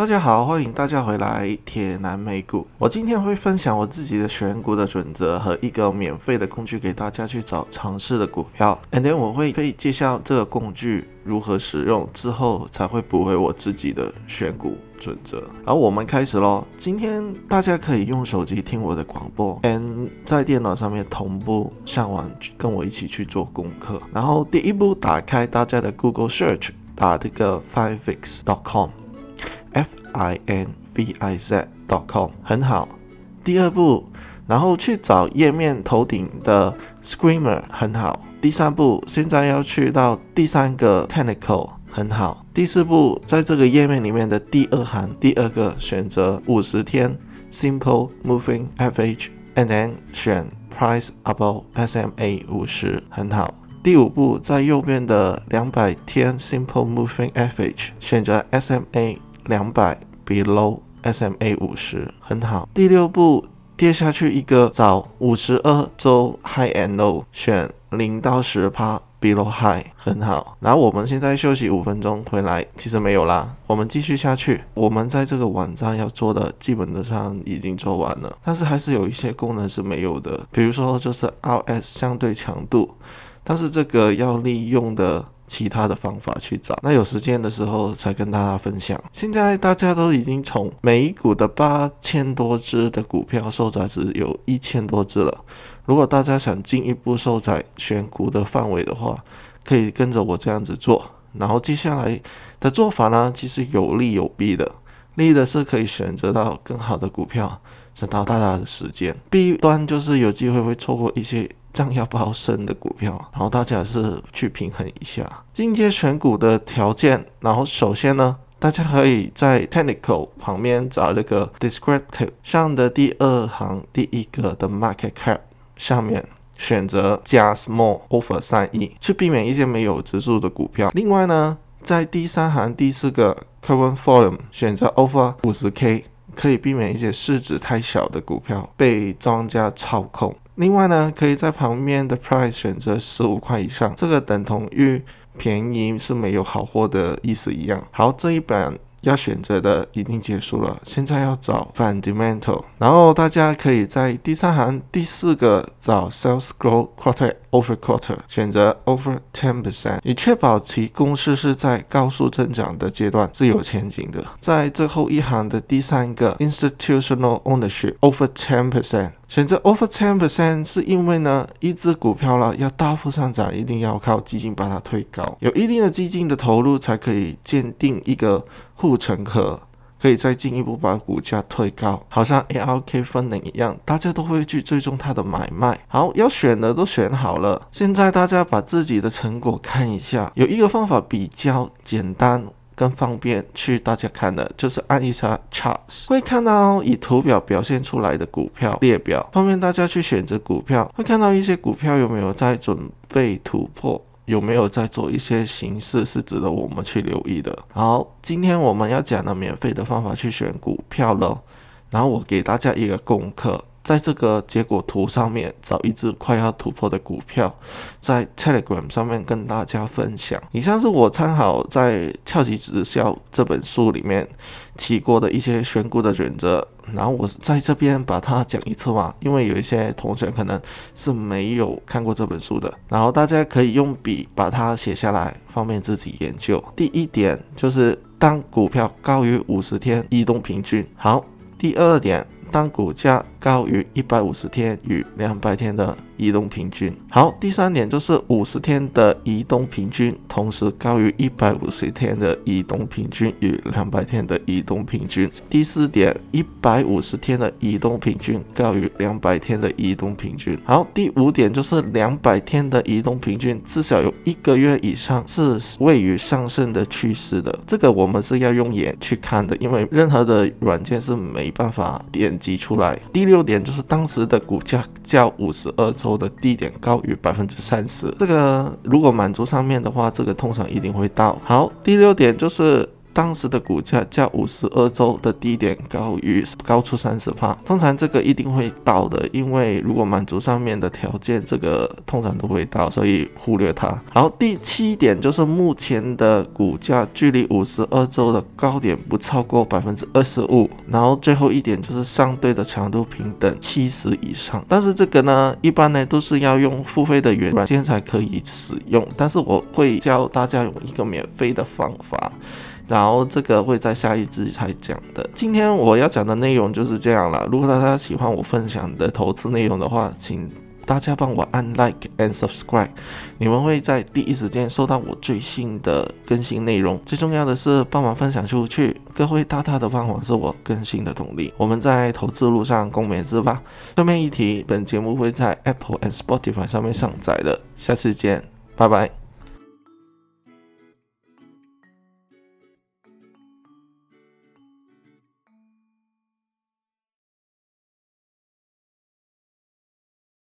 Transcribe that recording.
大家好，欢迎大家回来铁男美股。我今天会分享我自己的选股的准则和一个免费的工具给大家去找尝试的股票。And then 我会会介绍这个工具如何使用，之后才会补回我自己的选股准则。好，我们开始喽。今天大家可以用手机听我的广播，and 在电脑上面同步上网跟我一起去做功课。然后第一步，打开大家的 Google Search，打这个 Finfix.com。F i n v i z dot com 很好。第二步，然后去找页面头顶的 Screamer 很好。第三步，现在要去到第三个 Technical 很好。第四步，在这个页面里面的第二行第二个选择五十天 Simple Moving Average，and then 选 Price Above SMA 五十很好。第五步，在右边的两百天 Simple Moving Average 选择 SMA。两百 below SMA 五十很好。第六步跌下去一个找五十二周 high and low 选零到十趴 below high 很好。然后我们现在休息五分钟回来，其实没有啦，我们继续下去。我们在这个网站要做的基本的上已经做完了，但是还是有一些功能是没有的，比如说就是 RS 相对强度，但是这个要利用的。其他的方法去找，那有时间的时候才跟大家分享。现在大家都已经从美股的八千多只的股票受载只有一千多只了。如果大家想进一步受载选股的范围的话，可以跟着我这样子做。然后接下来的做法呢，其实有利有弊的。利的是可以选择到更好的股票，省到大大的时间。弊端就是有机会会错过一些。样要不升的股票，然后大家是去平衡一下进阶选股的条件。然后首先呢，大家可以在 technical 旁边找这个 descriptive 上的第二行第一个的 market cap 下面选择加 small over 三亿，去避免一些没有指数的股票。另外呢，在第三行第四个 current volume 选择 over 五十 k，可以避免一些市值太小的股票被庄家操控。另外呢，可以在旁边的 price 选择十五块以上，这个等同于便宜是没有好货的意思一样。好，这一版要选择的已经结束了，现在要找 fundamental，然后大家可以在第三行第四个找 sales growth quarter over quarter，选择 over ten percent，以确保其公式是在高速增长的阶段是有前景的。在最后一行的第三个 institutional ownership over ten percent。选择 over ten percent 是因为呢，一只股票了要大幅上涨，一定要靠基金把它推高，有一定的基金的投入才可以鉴定一个护城河，可以再进一步把股价推高，好像 ARK 分零一样，大家都会去追踪它的买卖。好，要选的都选好了，现在大家把自己的成果看一下，有一个方法比较简单。更方便去大家看的，就是按一下 charts，会看到以图表表现出来的股票列表，方便大家去选择股票。会看到一些股票有没有在准备突破，有没有在做一些形式是值得我们去留意的。好，今天我们要讲的免费的方法去选股票了，然后我给大家一个功课。在这个结果图上面找一只快要突破的股票，在 Telegram 上面跟大家分享。以上是我参考在《翘级直销》这本书里面提过的一些选股的原则，然后我在这边把它讲一次嘛，因为有一些同学可能是没有看过这本书的，然后大家可以用笔把它写下来，方便自己研究。第一点就是当股票高于五十天移动平均。好，第二点。当股价高于一百五十天与两百天的移动平均。好，第三点就是五十天的移动平均，同时高于一百五十天的移动平均与两百天的移动平均。第四点，一百五十天的移动平均高于两百天的移动平均。好，第五点就是两百天的移动平均至少有一个月以上是位于上升的趋势的。这个我们是要用眼去看的，因为任何的软件是没办法点。击出来。第六点就是当时的股价较五十二周的低点高于百分之三十。这个如果满足上面的话，这个通常一定会到。好，第六点就是。当时的股价较五十二周的低点高于高出三十帕，通常这个一定会到的，因为如果满足上面的条件，这个通常都会到，所以忽略它。然后第七点就是目前的股价距离五十二周的高点不超过百分之二十五。然后最后一点就是相对的强度平等七十以上，但是这个呢，一般呢都是要用付费的软件才可以使用，但是我会教大家用一个免费的方法。然后这个会在下一支才讲的。今天我要讲的内容就是这样了。如果大家喜欢我分享的投资内容的话，请大家帮我按 like and subscribe，你们会在第一时间收到我最新的更新内容。最重要的是帮忙分享出去，各位大大的帮忙是我更新的动力。我们在投资路上共勉之吧。顺便一提，本节目会在 Apple and Spotify 上面上载的。下次见，拜拜。